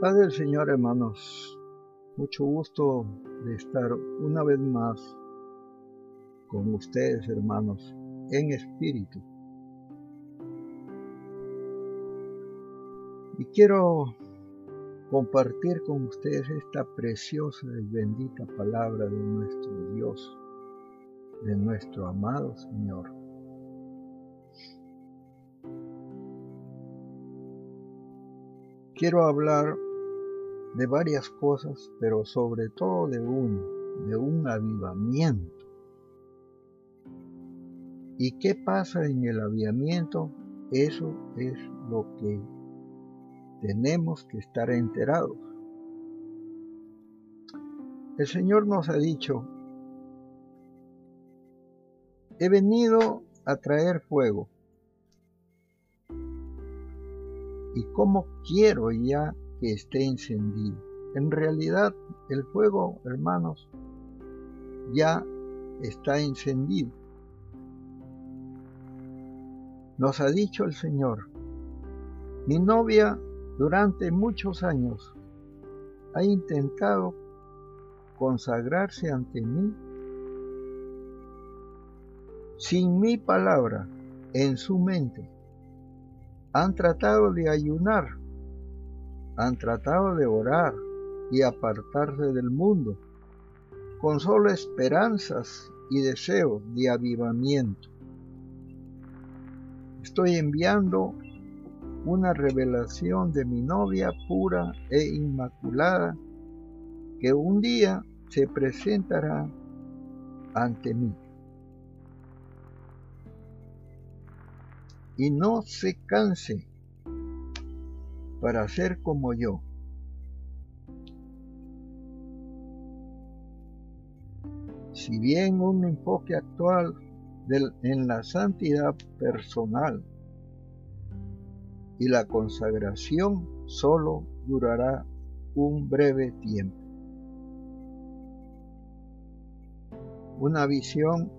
paz del Señor, hermanos. Mucho gusto de estar una vez más con ustedes, hermanos, en espíritu. Y quiero compartir con ustedes esta preciosa y bendita palabra de nuestro Dios, de nuestro amado Señor. quiero hablar de varias cosas, pero sobre todo de uno, de un avivamiento. ¿Y qué pasa en el avivamiento? Eso es lo que tenemos que estar enterados. El Señor nos ha dicho, he venido a traer fuego y cómo quiero ya esté encendido. En realidad el fuego, hermanos, ya está encendido. Nos ha dicho el Señor, mi novia durante muchos años ha intentado consagrarse ante mí sin mi palabra en su mente han tratado de ayunar, han tratado de orar y apartarse del mundo, con solo esperanzas y deseos de avivamiento. Estoy enviando una revelación de mi novia pura e inmaculada que un día se presentará ante mí. y no se canse para ser como yo. Si bien un enfoque actual en la santidad personal y la consagración solo durará un breve tiempo. Una visión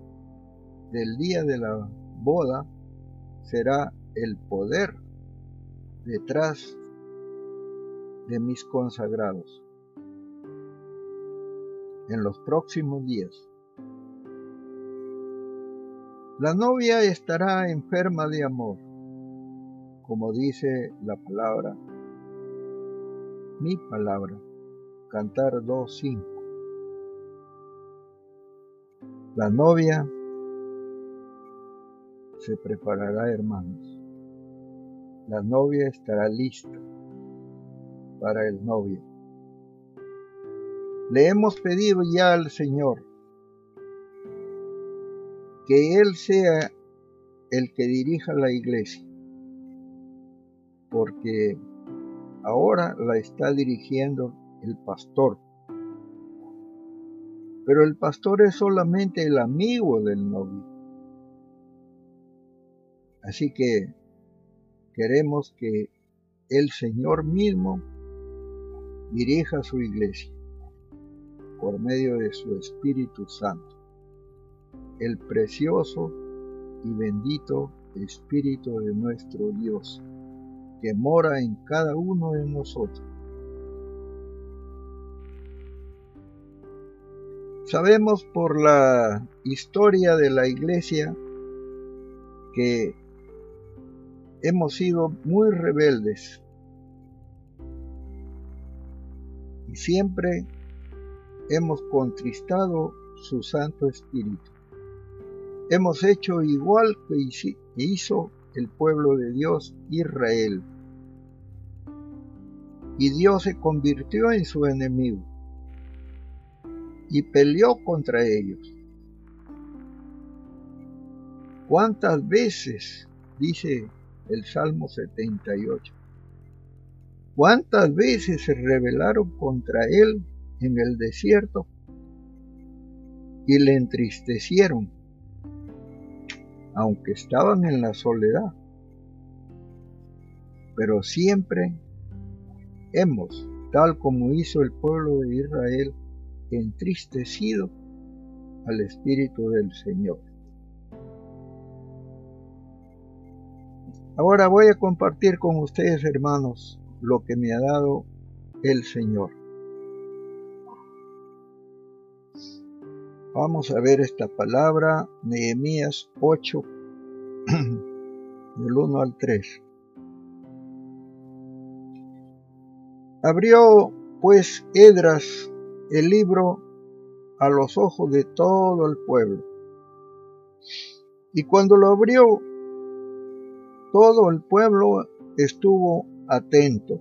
del día de la boda será el poder detrás de mis consagrados en los próximos días. La novia estará enferma de amor, como dice la palabra, mi palabra, Cantar 2.5. La novia se preparará, hermanos. La novia estará lista para el novio. Le hemos pedido ya al Señor que Él sea el que dirija la iglesia, porque ahora la está dirigiendo el pastor. Pero el pastor es solamente el amigo del novio. Así que queremos que el Señor mismo dirija su iglesia por medio de su Espíritu Santo, el precioso y bendito Espíritu de nuestro Dios, que mora en cada uno de nosotros. Sabemos por la historia de la iglesia que hemos sido muy rebeldes siempre hemos contristado su Santo Espíritu. Hemos hecho igual que hizo el pueblo de Dios Israel. Y Dios se convirtió en su enemigo y peleó contra ellos. ¿Cuántas veces, dice el Salmo 78. ¿Cuántas veces se rebelaron contra él en el desierto y le entristecieron, aunque estaban en la soledad? Pero siempre hemos, tal como hizo el pueblo de Israel, entristecido al Espíritu del Señor. Ahora voy a compartir con ustedes, hermanos, lo que me ha dado el Señor. Vamos a ver esta palabra, Nehemías 8, del 1 al 3. Abrió pues Edras el libro a los ojos de todo el pueblo. Y cuando lo abrió, todo el pueblo estuvo atento.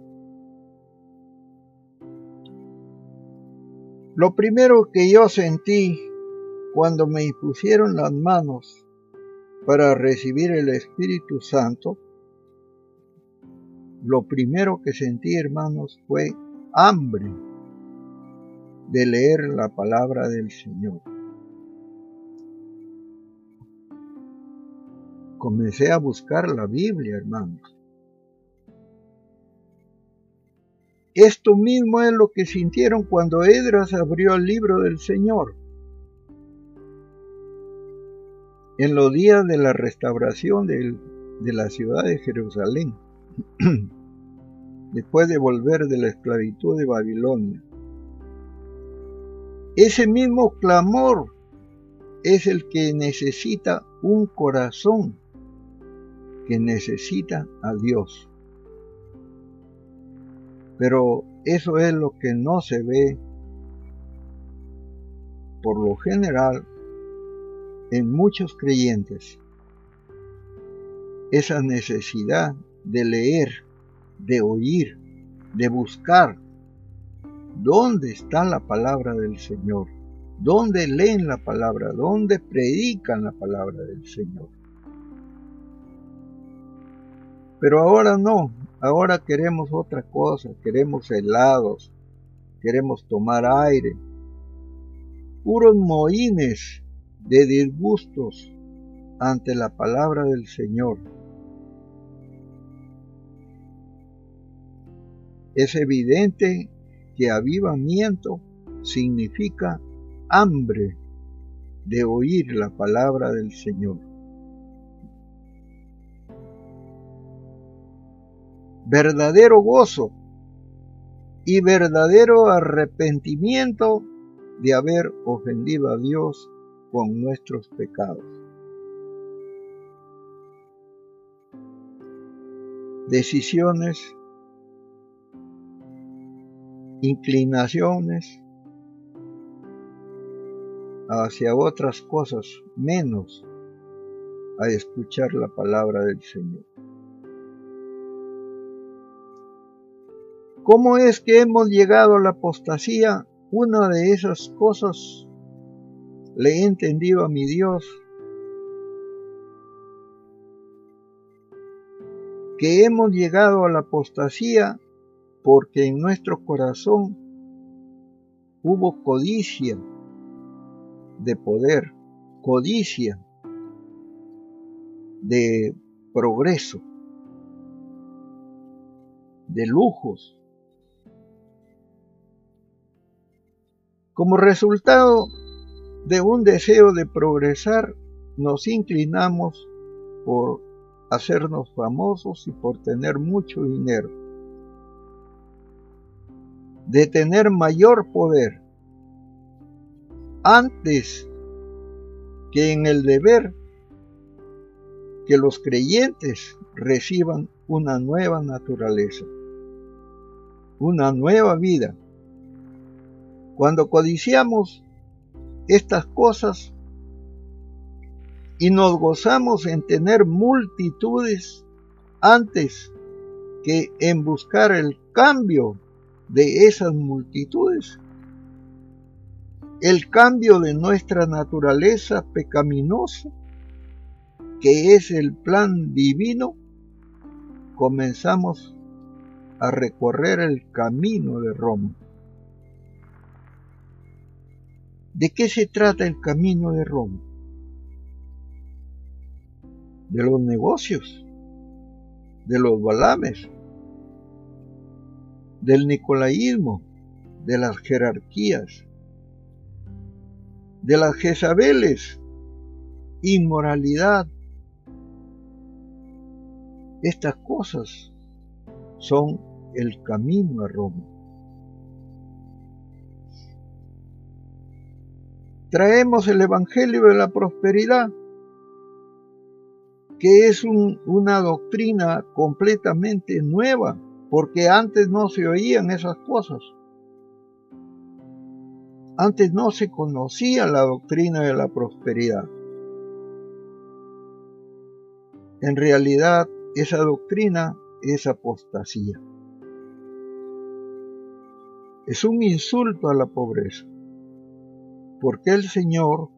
Lo primero que yo sentí cuando me impusieron las manos para recibir el Espíritu Santo, lo primero que sentí, hermanos, fue hambre de leer la palabra del Señor. Comencé a buscar la Biblia, hermanos. Esto mismo es lo que sintieron cuando Edras abrió el libro del Señor. En los días de la restauración de la ciudad de Jerusalén, después de volver de la esclavitud de Babilonia, ese mismo clamor es el que necesita un corazón que necesita a Dios. Pero eso es lo que no se ve por lo general en muchos creyentes. Esa necesidad de leer, de oír, de buscar ¿Dónde está la palabra del Señor? ¿Dónde leen la palabra? ¿Dónde predican la palabra del Señor? Pero ahora no, ahora queremos otra cosa, queremos helados, queremos tomar aire, puros mohines de disgustos ante la palabra del Señor. Es evidente que avivamiento significa hambre de oír la palabra del Señor. Verdadero gozo y verdadero arrepentimiento de haber ofendido a Dios con nuestros pecados. Decisiones inclinaciones hacia otras cosas menos a escuchar la palabra del Señor. ¿Cómo es que hemos llegado a la apostasía? Una de esas cosas le he entendido a mi Dios que hemos llegado a la apostasía porque en nuestro corazón hubo codicia de poder, codicia de progreso, de lujos. Como resultado de un deseo de progresar, nos inclinamos por hacernos famosos y por tener mucho dinero de tener mayor poder antes que en el deber que los creyentes reciban una nueva naturaleza, una nueva vida. Cuando codiciamos estas cosas y nos gozamos en tener multitudes antes que en buscar el cambio de esas multitudes. El cambio de nuestra naturaleza pecaminosa, que es el plan divino, comenzamos a recorrer el camino de Roma. ¿De qué se trata el camino de Roma? De los negocios, de los balames, del nicolaísmo, de las jerarquías, de las Jezabeles, inmoralidad. Estas cosas son el camino a Roma. Traemos el Evangelio de la Prosperidad, que es una doctrina completamente nueva, porque antes no se oían esas cosas. Antes no se conocía la doctrina de la prosperidad. En realidad, esa doctrina es apostasía. Es un insulto a la pobreza, porque el Señor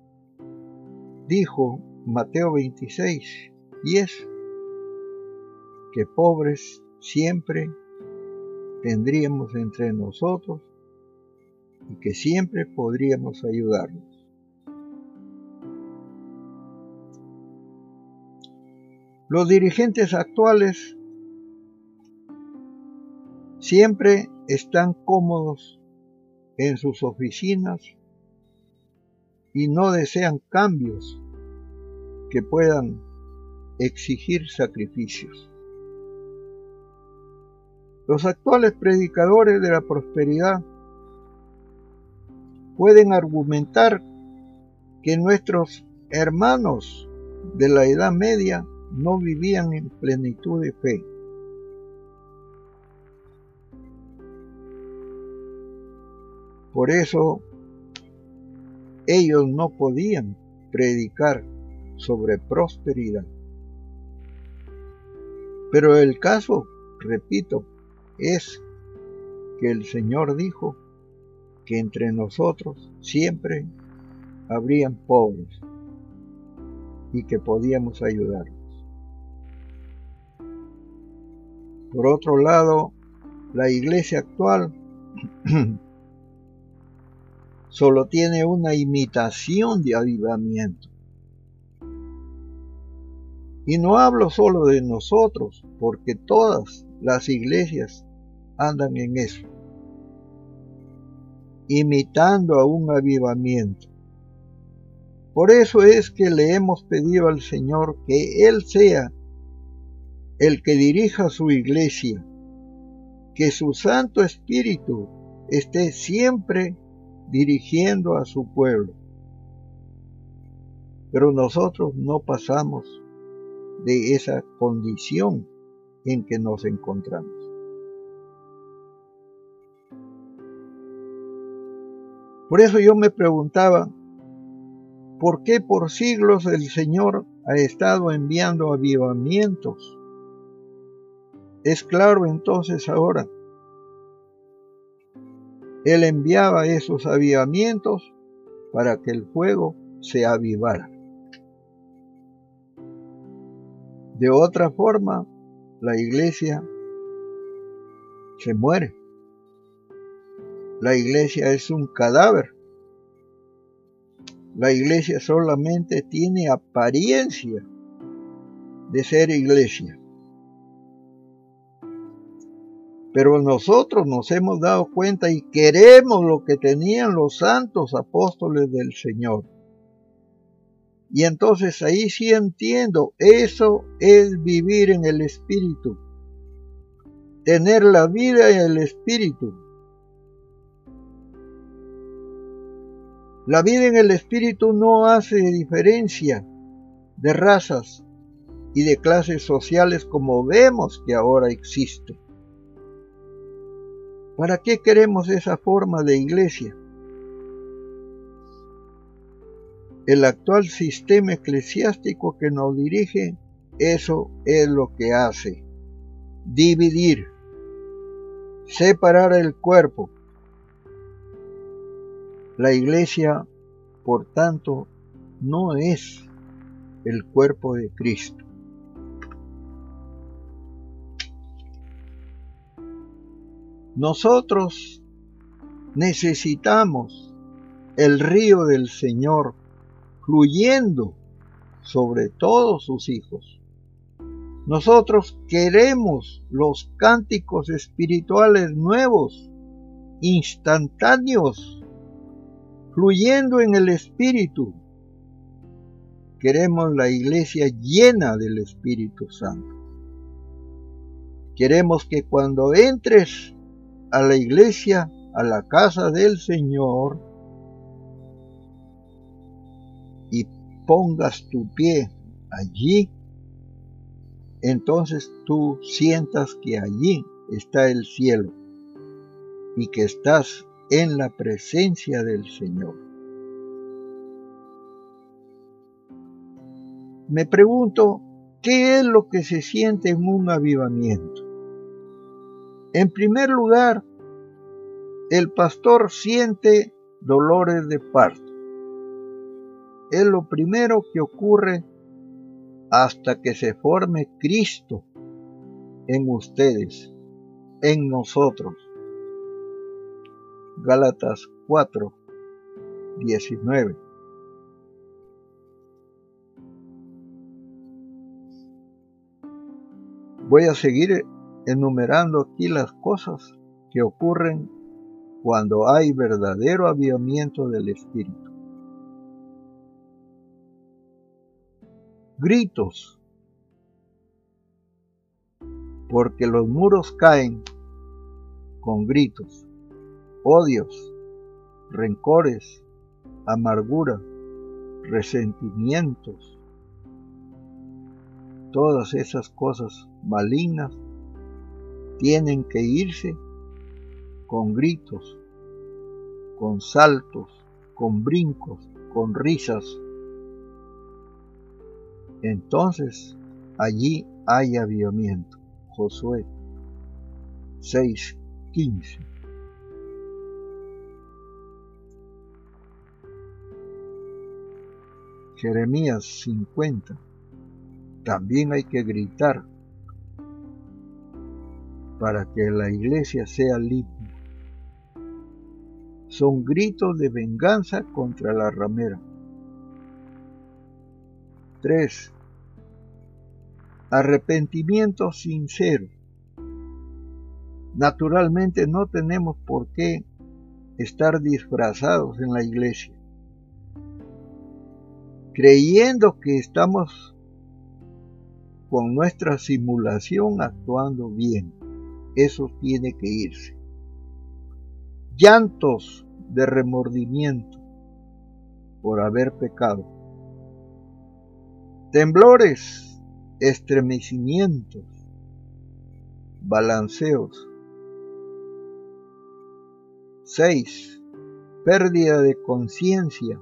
dijo, Mateo 26, 10, que pobres siempre tendríamos entre nosotros y que siempre podríamos ayudarlos. Los dirigentes actuales siempre están cómodos en sus oficinas y no desean cambios que puedan exigir sacrificios. Los actuales predicadores de la prosperidad pueden argumentar que nuestros hermanos de la Edad Media no vivían en plenitud de fe. Por eso ellos no podían predicar sobre prosperidad. Pero el caso, repito, es que el Señor dijo que entre nosotros siempre habrían pobres y que podíamos ayudarlos. Por otro lado, la iglesia actual solo tiene una imitación de avivamiento. Y no hablo solo de nosotros, porque todas las iglesias andan en eso imitando a un avivamiento. Por eso es que le hemos pedido al Señor que Él sea el que dirija su iglesia, que su Santo Espíritu esté siempre dirigiendo a su pueblo. Pero nosotros no pasamos de esa condición en que nos encontramos. Por eso yo me preguntaba, ¿por qué por siglos el Señor ha estado enviando avivamientos? Es claro entonces ahora, Él enviaba esos avivamientos para que el fuego se avivara. De otra forma, la iglesia se muere la iglesia es un cadáver. La iglesia solamente tiene apariencia de ser iglesia. Pero nosotros nos hemos dado cuenta y queremos lo que tenían los santos apóstoles del Señor. Y entonces ahí sí entiendo, eso es vivir en el Espíritu. Tener la vida en el Espíritu. La vida en el espíritu no hace diferencia de razas y de clases sociales como vemos que ahora existe. ¿Para qué queremos esa forma de iglesia? El actual sistema eclesiástico que nos dirige, eso es lo que hace. Dividir, separar el cuerpo, la iglesia, por tanto, no es el cuerpo de Cristo. Nosotros necesitamos el río del Señor fluyendo sobre todos sus hijos. Nosotros queremos los cánticos espirituales nuevos, instantáneos, fluyendo en el Espíritu. Queremos la iglesia llena del Espíritu Santo. Queremos que cuando entres a la iglesia, a la casa del Señor, pongas tu pie allí, entonces tú sientas que allí está el cielo y que estás en la presencia del Señor. Me pregunto, ¿qué es lo que se siente en un avivamiento? En primer lugar, el pastor siente dolores de parto. Es lo primero que ocurre hasta que se forme Cristo en ustedes, en nosotros. Gálatas 4, 19. Voy a seguir enumerando aquí las cosas que ocurren cuando hay verdadero avivamiento del Espíritu. Gritos, porque los muros caen con gritos, odios, rencores, amargura, resentimientos, todas esas cosas malignas tienen que irse con gritos, con saltos, con brincos, con risas. Entonces allí hay avivamiento. Josué 6:15. Jeremías 50. También hay que gritar para que la iglesia sea limpia. Son gritos de venganza contra la ramera. 3. Arrepentimiento sincero. Naturalmente no tenemos por qué estar disfrazados en la iglesia, creyendo que estamos con nuestra simulación actuando bien eso tiene que irse. Llantos de remordimiento por haber pecado. Temblores, estremecimientos, balanceos. 6. Pérdida de conciencia.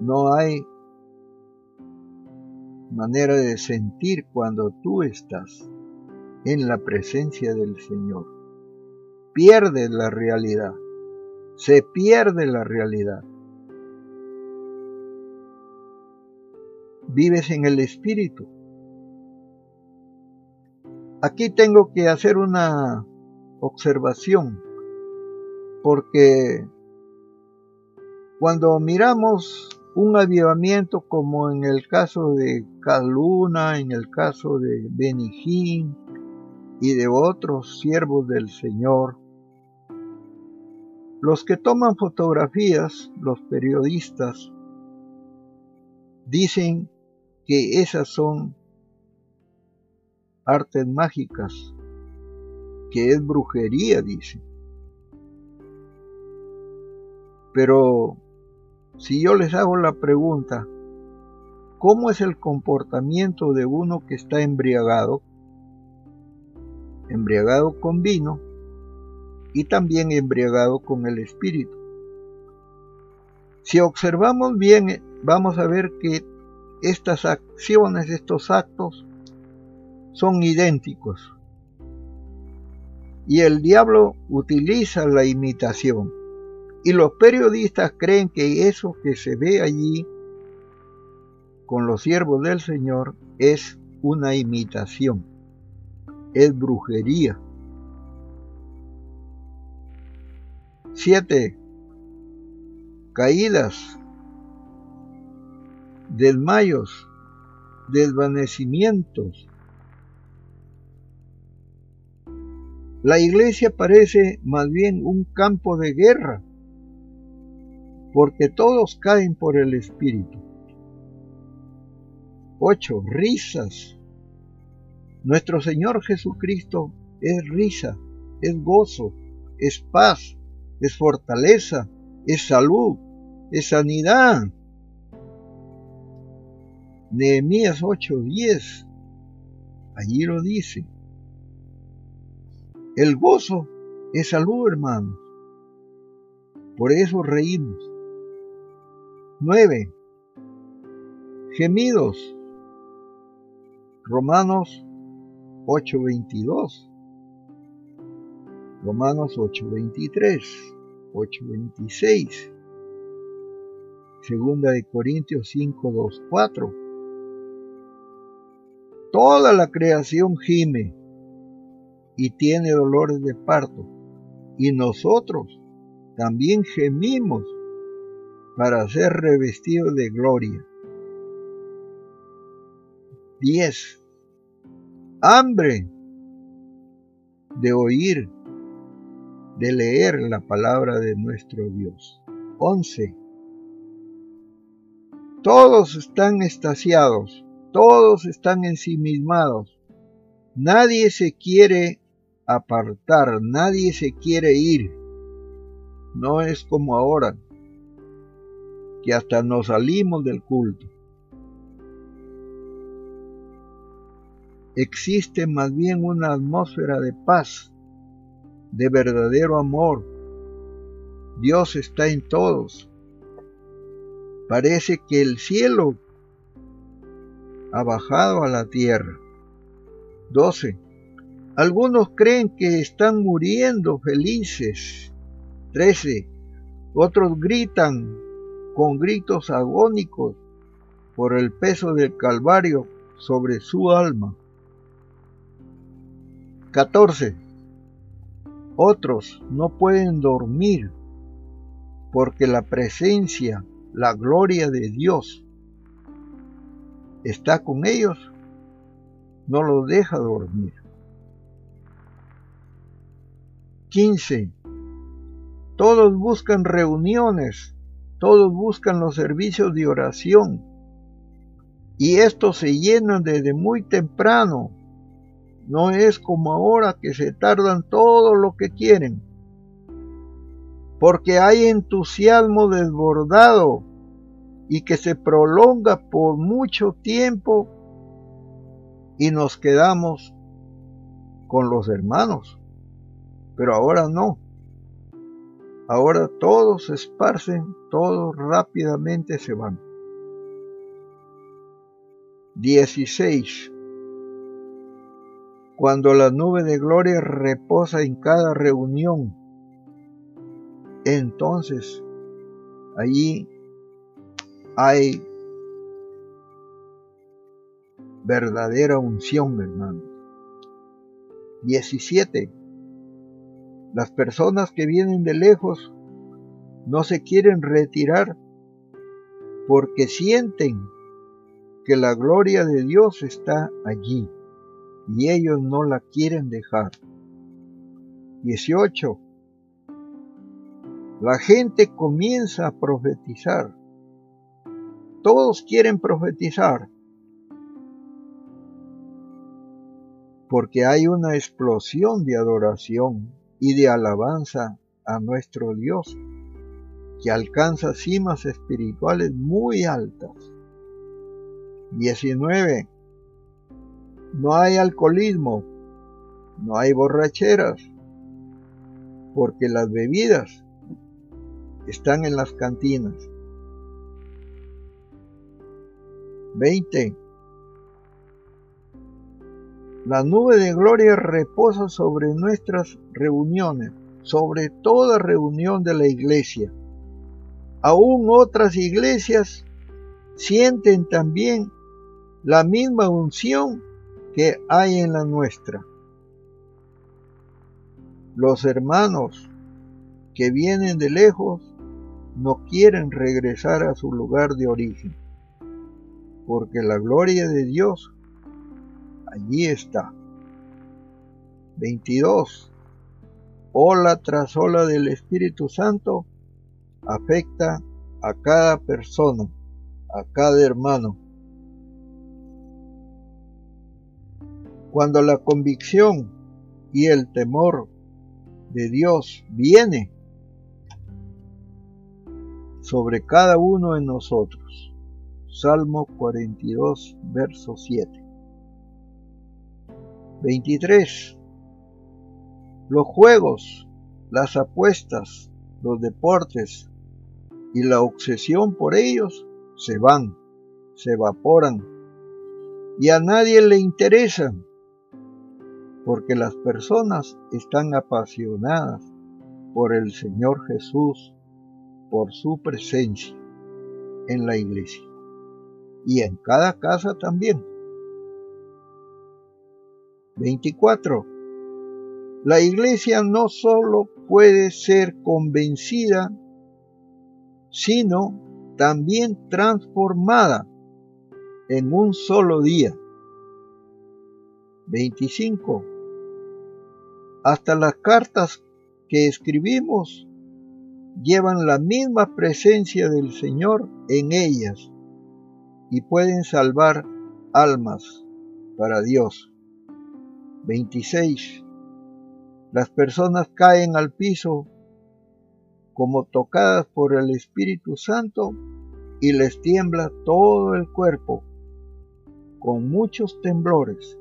No hay manera de sentir cuando tú estás en la presencia del Señor. Pierde la realidad, se pierde la realidad. Vives en el Espíritu. Aquí tengo que hacer una observación, porque cuando miramos un avivamiento como en el caso de Caluna, en el caso de Benijín y de otros siervos del Señor. Los que toman fotografías, los periodistas, dicen que esas son artes mágicas, que es brujería, dicen. Pero si yo les hago la pregunta, ¿cómo es el comportamiento de uno que está embriagado? Embriagado con vino y también embriagado con el espíritu. Si observamos bien, vamos a ver que estas acciones, estos actos, son idénticos. Y el diablo utiliza la imitación. Y los periodistas creen que eso que se ve allí con los siervos del Señor es una imitación, es brujería. 7. Caídas, desmayos, desvanecimientos. La iglesia parece más bien un campo de guerra porque todos caen por el Espíritu. 8. Risas. Nuestro Señor Jesucristo es risa, es gozo, es paz, es fortaleza, es salud, es sanidad. Nehemías 8:10, allí lo dice. El gozo es salud, hermanos. Por eso reímos. 9. Gemidos. Romanos 8:22. Romanos 8:23, 8:26. Segunda de Corintios 5, 2, 4. Toda la creación gime y tiene dolores de parto, y nosotros también gemimos para ser revestidos de gloria. 10. Hambre de oír, de leer la palabra de nuestro Dios. 11. Todos están estasiados, todos están ensimismados. Nadie se quiere apartar, nadie se quiere ir. No es como ahora, que hasta nos salimos del culto. Existe más bien una atmósfera de paz, de verdadero amor. Dios está en todos Parece que el cielo ha bajado a la tierra. 12. Algunos creen que están muriendo felices. 13. Otros gritan con gritos agónicos por el peso del Calvario sobre su alma. 14. Otros no pueden dormir porque la presencia la gloria de Dios está con ellos, no los deja dormir. 15. Todos buscan reuniones, todos buscan los servicios de oración y estos se llenan desde muy temprano. No es como ahora que se tardan todo lo que quieren porque hay entusiasmo desbordado y que se prolonga por mucho tiempo y nos quedamos con los hermanos. Pero ahora no. Ahora todos se esparcen, todos rápidamente se van. 16. Cuando la nube de gloria reposa en cada reunión, entonces allí hay verdadera unción, hermano. 17. Las personas que vienen de lejos no se quieren retirar porque sienten que la gloria de Dios está allí y ellos no la quieren dejar. 18 la gente comienza a profetizar. Todos quieren profetizar. Porque hay una explosión de adoración y de alabanza a nuestro Dios que alcanza cimas espirituales muy altas. 19. No hay alcoholismo, no hay borracheras, porque las bebidas están en las cantinas. 20. La nube de gloria reposa sobre nuestras reuniones, sobre toda reunión de la iglesia. Aún otras iglesias sienten también la misma unción que hay en la nuestra. Los hermanos que vienen de lejos no quieren regresar a su lugar de origen, porque la gloria de Dios allí está. 22. Ola tras ola del Espíritu Santo afecta a cada persona, a cada hermano. Cuando la convicción y el temor de Dios viene, sobre cada uno de nosotros. Salmo 42, verso 7. 23. Los juegos, las apuestas, los deportes y la obsesión por ellos se van, se evaporan y a nadie le interesan porque las personas están apasionadas por el Señor Jesús, por su presencia en la iglesia y en cada casa también. 24. La iglesia no solo puede ser convencida, sino también transformada en un solo día. 25. Hasta las cartas que escribimos llevan la misma presencia del Señor en ellas y pueden salvar almas para Dios. 26. Las personas caen al piso como tocadas por el Espíritu Santo y les tiembla todo el cuerpo con muchos temblores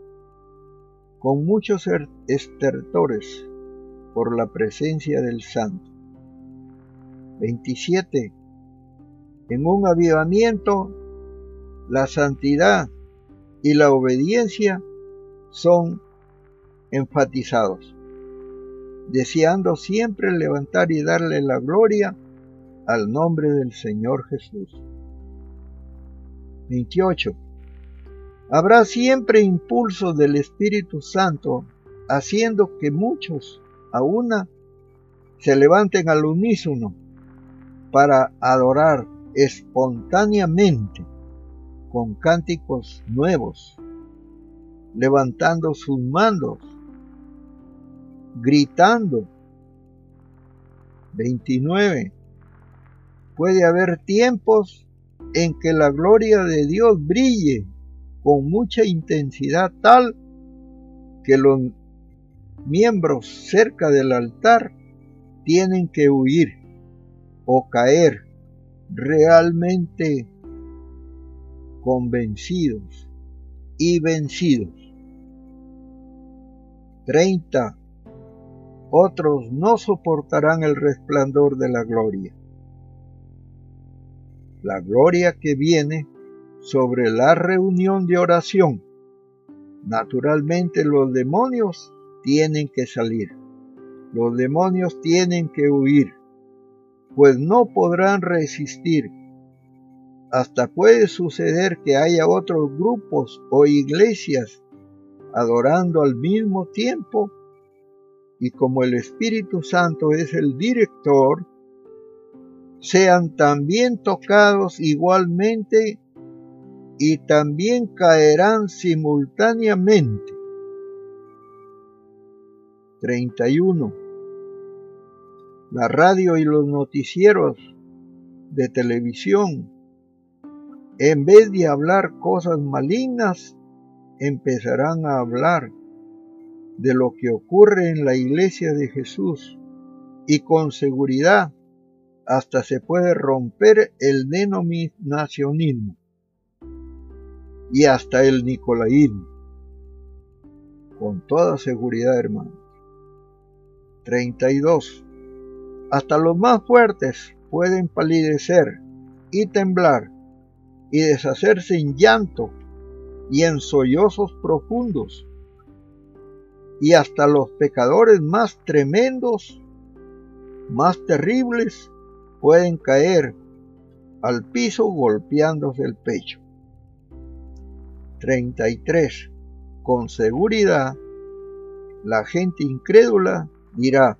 con muchos er-, estertores por la presencia del Santo. 27. En un avivamiento, la santidad y la obediencia son enfatizados, deseando siempre levantar y darle la gloria al nombre del Señor Jesús. 28 Habrá siempre impulso del Espíritu Santo, haciendo que muchos a una se levanten al unísono para adorar espontáneamente con cánticos nuevos, levantando sus manos, gritando. 29. Puede haber tiempos en que la gloria de Dios brille con mucha intensidad tal que los miembros cerca del altar tienen que huir o caer realmente convencidos y vencidos. 30. Otros no soportarán el resplandor de la gloria. La gloria que viene sobre la reunión de oración. Naturalmente los demonios tienen que salir. Los demonios tienen que huir, pues no podrán resistir. Hasta puede suceder que haya otros grupos o iglesias adorando al mismo tiempo y como el Espíritu Santo es el director, sean también tocados igualmente y también caerán simultáneamente. 31. La radio y los noticieros de televisión, en vez de hablar cosas malignas, empezarán a hablar de lo que ocurre en la iglesia de Jesús y con seguridad hasta se puede romper el denominacionismo y hasta el nicolaísmo. Con toda seguridad, hermano. 32. Hasta los más fuertes pueden palidecer y temblar y deshacerse en llanto y en sollozos profundos. Y hasta los pecadores más tremendos, más terribles, pueden caer al piso golpeándose el pecho. 33. Con seguridad, la gente incrédula dirá,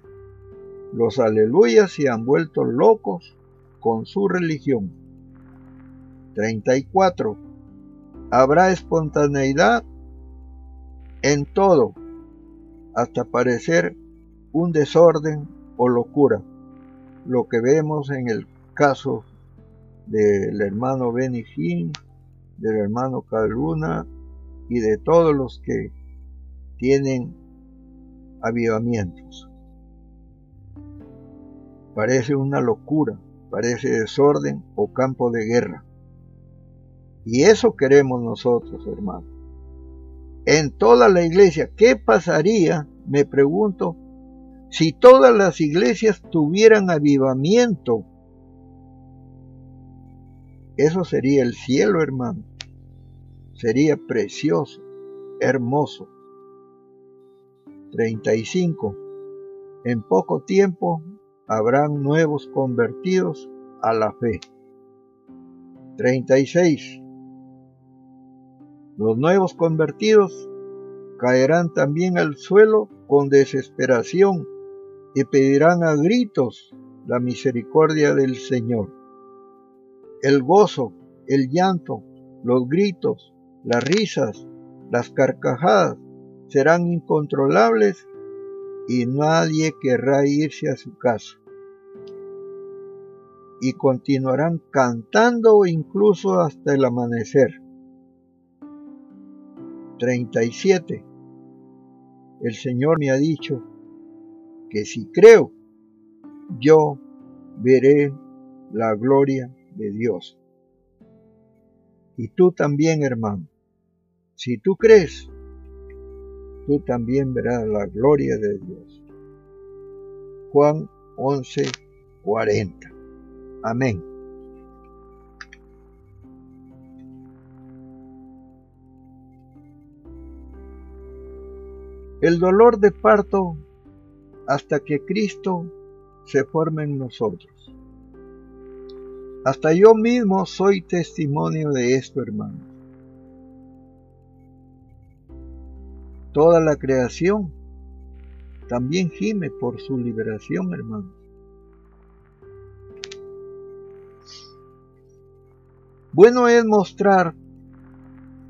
los aleluyas se han vuelto locos con su religión. 34. Habrá espontaneidad en todo, hasta parecer un desorden o locura, lo que vemos en el caso del hermano Benny del hermano Caluna y de todos los que tienen avivamientos. Parece una locura, parece desorden o campo de guerra. Y eso queremos nosotros, hermanos. En toda la iglesia, ¿qué pasaría, me pregunto, si todas las iglesias tuvieran avivamiento? Eso sería el cielo, hermano. Sería precioso, hermoso. 35. En poco tiempo habrán nuevos convertidos a la fe. 36. Los nuevos convertidos caerán también al suelo con desesperación y pedirán a gritos la misericordia del Señor. El gozo, el llanto, los gritos, las risas, las carcajadas serán incontrolables y nadie querrá irse a su casa. Y continuarán cantando incluso hasta el amanecer. 37. El Señor me ha dicho que si creo, yo veré la gloria de Dios. Y tú también, hermano, si tú crees, tú también verás la gloria de Dios. Juan 11, 40. Amén. El dolor de parto hasta que Cristo se forme en nosotros. Hasta yo mismo soy testimonio de esto, hermano. Toda la creación también gime por su liberación, hermanos. Bueno es mostrar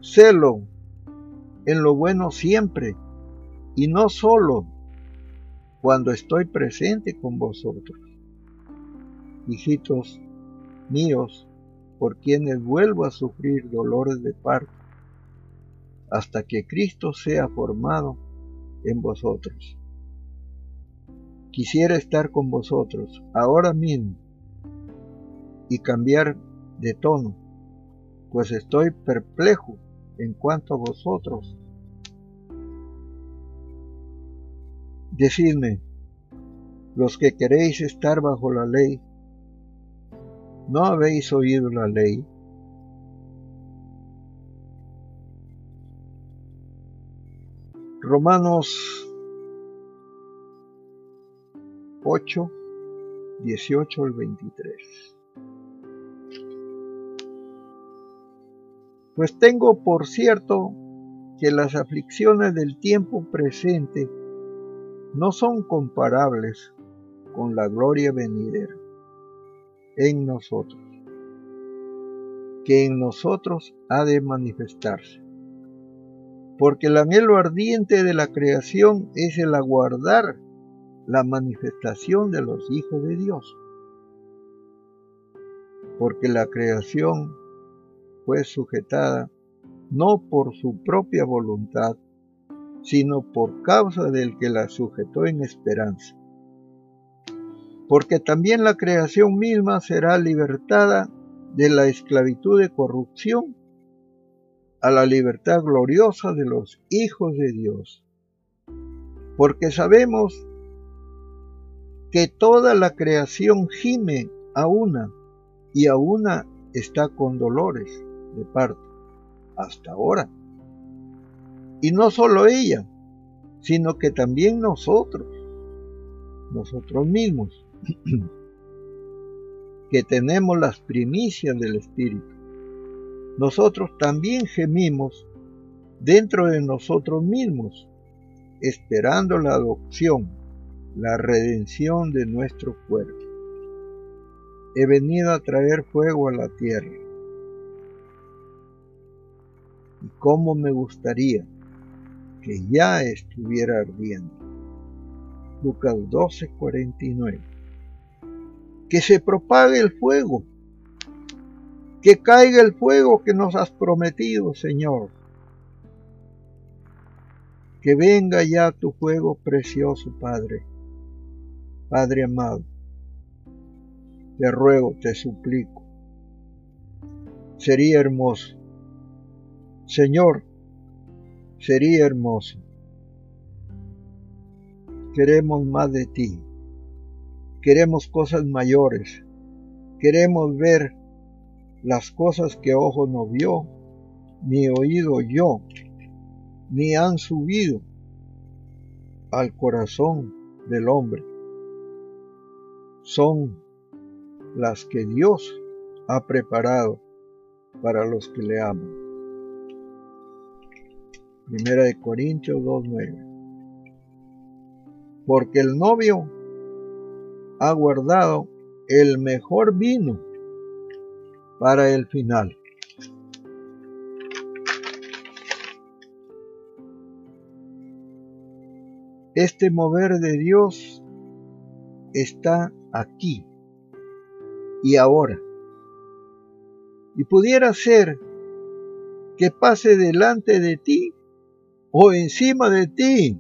celo en lo bueno siempre y no solo cuando estoy presente con vosotros. Hijitos míos, por quienes vuelvo a sufrir dolores de parto hasta que Cristo sea formado en vosotros. Quisiera estar con vosotros ahora mismo y cambiar de tono, pues estoy perplejo en cuanto a vosotros. Decidme, los que queréis estar bajo la ley, ¿no habéis oído la ley? Romanos 8, 18 al 23. Pues tengo por cierto que las aflicciones del tiempo presente no son comparables con la gloria venidera en nosotros, que en nosotros ha de manifestarse porque el anhelo ardiente de la creación es el aguardar la manifestación de los hijos de Dios. Porque la creación fue sujetada no por su propia voluntad, sino por causa del que la sujetó en esperanza. Porque también la creación misma será libertada de la esclavitud de corrupción a la libertad gloriosa de los hijos de Dios. Porque sabemos que toda la creación gime a una y a una está con dolores de parto hasta ahora. Y no solo ella, sino que también nosotros, nosotros mismos, que tenemos las primicias del Espíritu nosotros también gemimos dentro de nosotros mismos, esperando la adopción, la redención de nuestro cuerpo. He venido a traer fuego a la tierra. Y cómo me gustaría que ya estuviera ardiendo. Lucas 12:49. Que se propague el fuego que caiga el fuego que nos has prometido, Señor. Que venga ya tu fuego precioso, Padre. Padre amado. te ruego, te suplico. Sería hermoso. Señor, sería hermoso. Queremos más de ti. Queremos cosas mayores. Queremos ver las cosas que ojo no vio, ni oído yo, ni han subido al corazón del hombre. Son las que Dios ha preparado para los que le aman. Primera de Corintios 2.9 Porque el novio ha guardado el mejor vino para el final. Este mover de Dios está aquí y ahora. Y pudiera ser que pase delante de ti o encima de ti,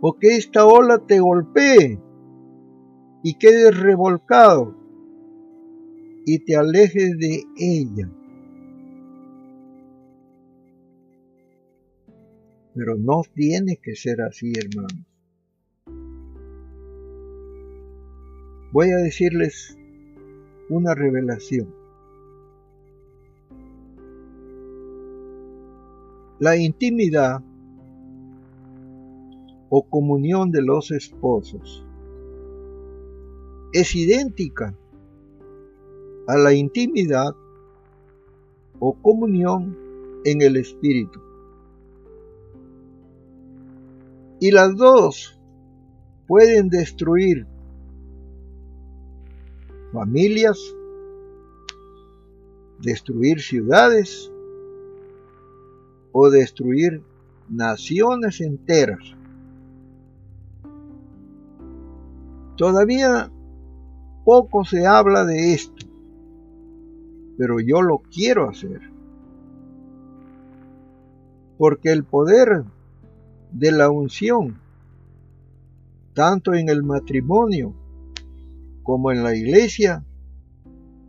o que esta ola te golpee y quedes revolcado y te alejes de ella. Pero no tiene que ser así, hermanos. Voy a decirles una revelación. La intimidad o comunión de los esposos es idéntica a la intimidad o comunión en el espíritu. Y las dos pueden destruir familias, destruir ciudades o destruir naciones enteras. Todavía poco se habla de esto, pero yo lo quiero hacer. Porque el poder de la unción, tanto en el matrimonio como en la iglesia,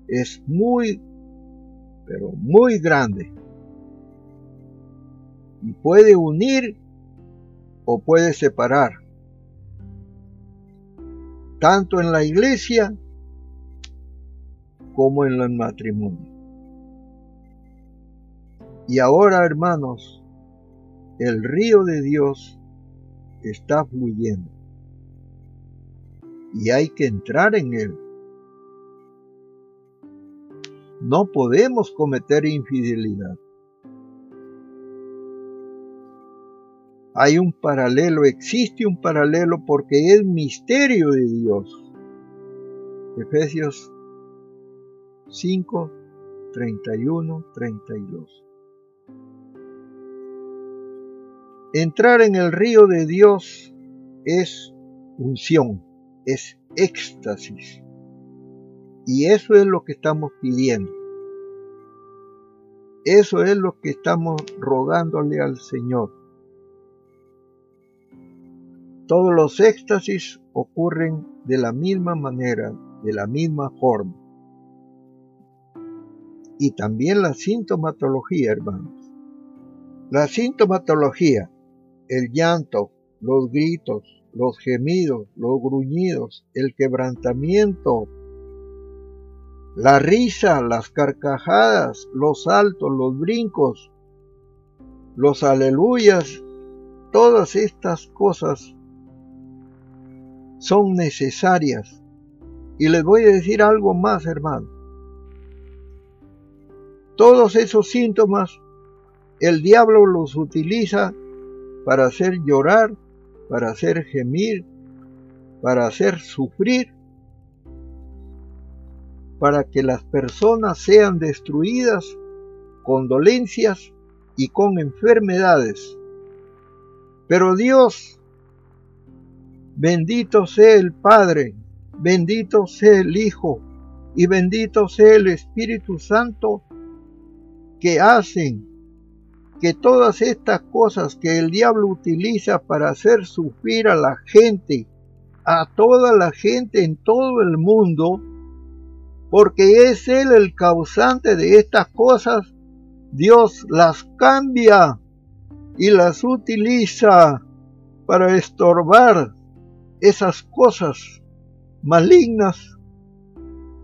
es muy, pero muy grande. Y puede unir o puede separar. Tanto en la iglesia como en el matrimonio. Y ahora, hermanos, el río de Dios está fluyendo y hay que entrar en él. No podemos cometer infidelidad. Hay un paralelo, existe un paralelo porque es misterio de Dios. Efesios 5, 31, 32. Entrar en el río de Dios es unción es éxtasis. Y eso es lo que estamos pidiendo. Eso es lo que estamos rogándole al Señor. Todos los éxtasis ocurren de la misma manera, de la misma forma. Y también la sintomatología, hermanos. La sintomatología, el llanto, los gritos, los gemidos, los gruñidos, el quebrantamiento, la risa, las carcajadas, los saltos, los brincos, los aleluyas, todas estas cosas son necesarias. Y les voy a decir algo más, hermano. Todos esos síntomas, el diablo los utiliza para hacer llorar para hacer gemir, para hacer sufrir, para que las personas sean destruidas con dolencias y con enfermedades. Pero Dios, bendito sea el Padre, bendito sea el Hijo y bendito sea el Espíritu Santo que hacen que todas estas cosas que el diablo utiliza para hacer sufrir a la gente a toda la gente en todo el mundo, porque es Él el causante de estas cosas, Dios las cambia y las utiliza para estorbar esas cosas malignas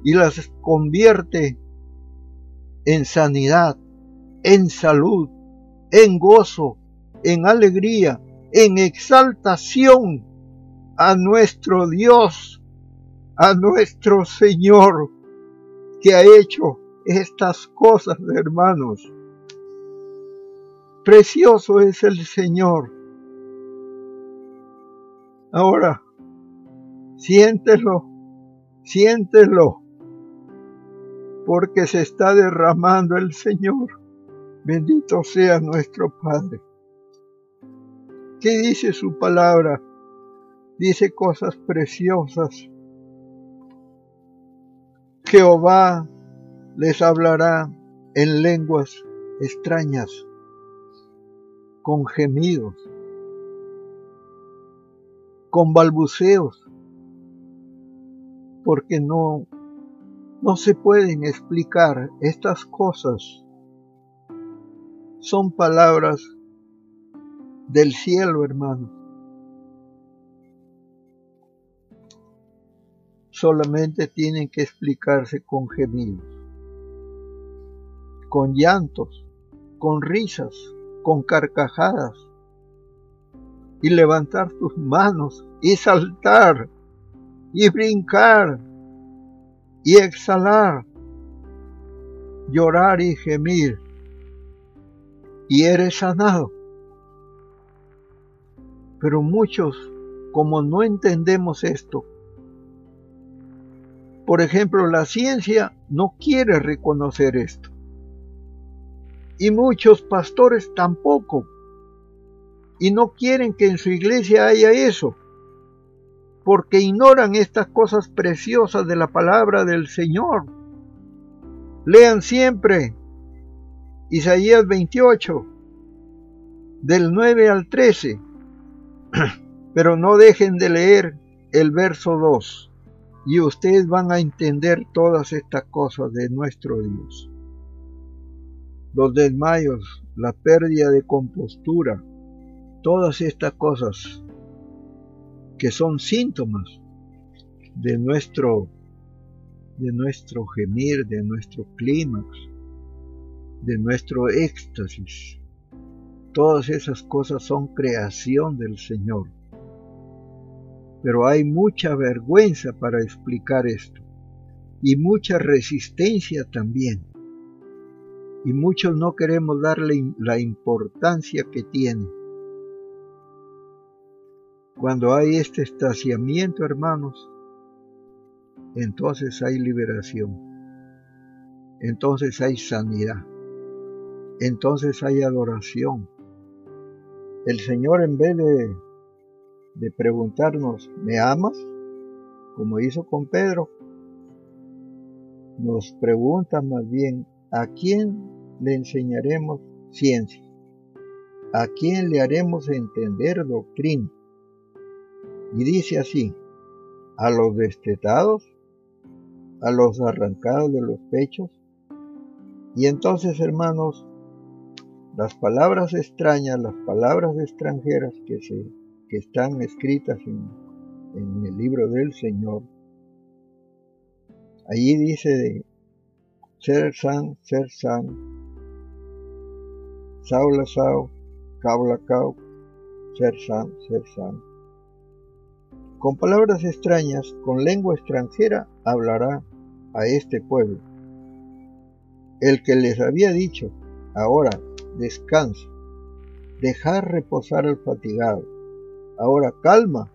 y las convierte en sanidad, en salud, en gozo, en alegría, en exaltación a nuestro Dios, a nuestro Señor, que ha hecho estas cosas, hermanos. Precioso es el Señor. Ahora, siéntelo, siéntelo, porque se está derramando el Señor. Bendito sea nuestro Padre. ¿Qué dice su palabra? Dice cosas preciosas. Jehová les hablará en lenguas extrañas, con gemidos, con balbuceos, porque no, no se pueden explicar estas cosas. Son palabras del cielo, hermano. Solamente tienen que explicarse con gemidos, con llantos, con risas, con carcajadas, y levantar tus manos y saltar y brincar y exhalar, llorar y gemir, y eres sanado. Pero muchos, como no entendemos esto, por ejemplo, la ciencia no quiere reconocer esto. Y muchos pastores tampoco. Y no quieren que en su iglesia haya eso. Porque ignoran estas cosas preciosas de la palabra del Señor. Lean siempre Isaías 28, del 9 al 13. Pero no dejen de leer el verso 2 y ustedes van a entender todas estas cosas de nuestro Dios. Los desmayos, la pérdida de compostura, todas estas cosas que son síntomas de nuestro de nuestro gemir, de nuestro clímax, de nuestro éxtasis. Todas esas cosas son creación del Señor. Pero hay mucha vergüenza para explicar esto y mucha resistencia también. Y muchos no queremos darle la importancia que tiene. Cuando hay este estaciamiento, hermanos, entonces hay liberación, entonces hay sanidad, entonces hay adoración, el Señor en vez de, de preguntarnos, ¿me amas? Como hizo con Pedro, nos pregunta más bien, ¿a quién le enseñaremos ciencia? ¿A quién le haremos entender doctrina? Y dice así, a los destetados, a los arrancados de los pechos. Y entonces, hermanos, las palabras extrañas, las palabras extranjeras que, se, que están escritas en, en el libro del Señor, allí dice ser san, ser san, saula sao, cao, ser san, ser san. Con palabras extrañas, con lengua extranjera, hablará a este pueblo. El que les había dicho, ahora descansa, dejar reposar al fatigado. Ahora calma,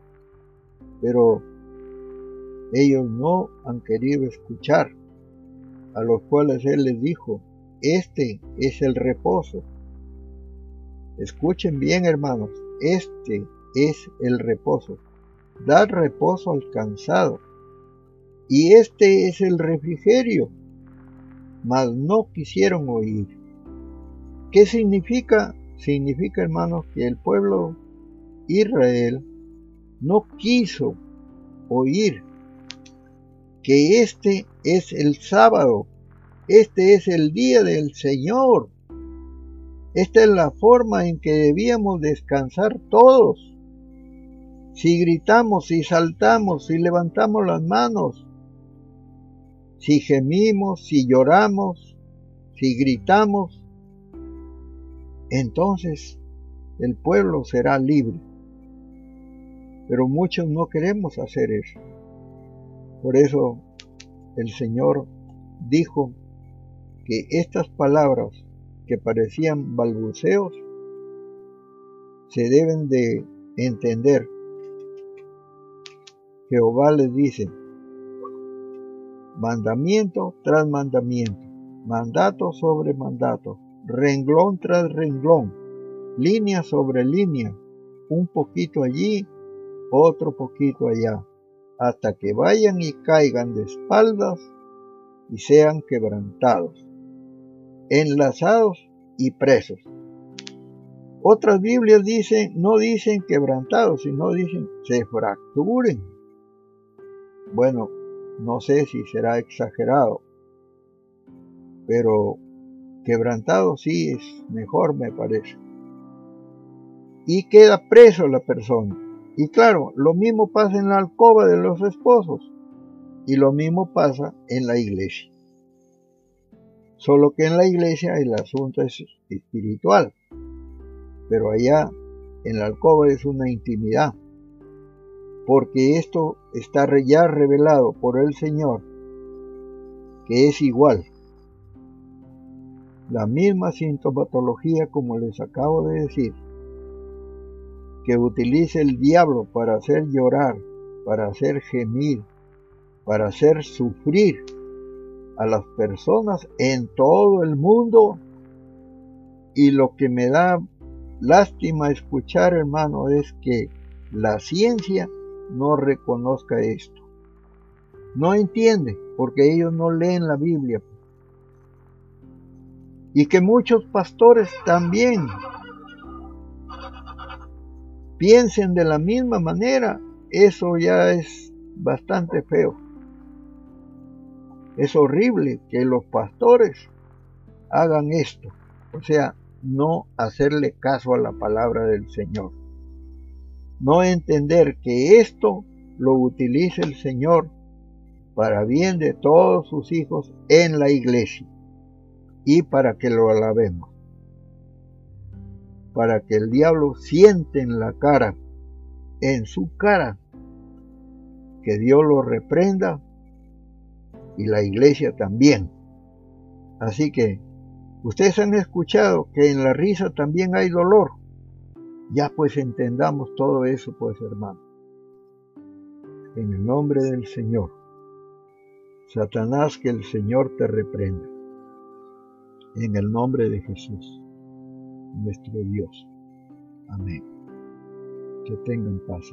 pero ellos no han querido escuchar, a los cuales Él les dijo, este es el reposo. Escuchen bien hermanos, este es el reposo. Dar reposo al cansado. Y este es el refrigerio. Mas no quisieron oír. ¿Qué significa? Significa, hermanos, que el pueblo Israel no quiso oír que este es el sábado, este es el día del Señor. Esta es la forma en que debíamos descansar todos. Si gritamos, si saltamos, si levantamos las manos, si gemimos, si lloramos, si gritamos, entonces el pueblo será libre. Pero muchos no queremos hacer eso. Por eso el Señor dijo que estas palabras que parecían balbuceos se deben de entender. Jehová les dice, mandamiento tras mandamiento, mandato sobre mandato, renglón tras renglón, línea sobre línea, un poquito allí, otro poquito allá, hasta que vayan y caigan de espaldas y sean quebrantados, enlazados y presos. Otras Biblias dicen, no dicen quebrantados, sino dicen se fracturen. Bueno, no sé si será exagerado, pero quebrantado sí es mejor, me parece. Y queda preso la persona. Y claro, lo mismo pasa en la alcoba de los esposos y lo mismo pasa en la iglesia. Solo que en la iglesia el asunto es espiritual, pero allá en la alcoba es una intimidad, porque esto está ya revelado por el Señor, que es igual. La misma sintomatología como les acabo de decir, que utilice el diablo para hacer llorar, para hacer gemir, para hacer sufrir a las personas en todo el mundo. Y lo que me da lástima escuchar, hermano, es que la ciencia no reconozca esto. No entiende, porque ellos no leen la Biblia. Y que muchos pastores también piensen de la misma manera, eso ya es bastante feo. Es horrible que los pastores hagan esto, o sea, no hacerle caso a la palabra del Señor. No entender que esto lo utilice el Señor para bien de todos sus hijos en la iglesia y para que lo alabemos para que el diablo siente en la cara, en su cara, que Dios lo reprenda y la iglesia también. Así que ustedes han escuchado que en la risa también hay dolor. Ya pues entendamos todo eso, pues hermano. En el nombre del Señor. Satanás, que el Señor te reprenda. En el nombre de Jesús nuestro Dios. Amén. Que tengan paz.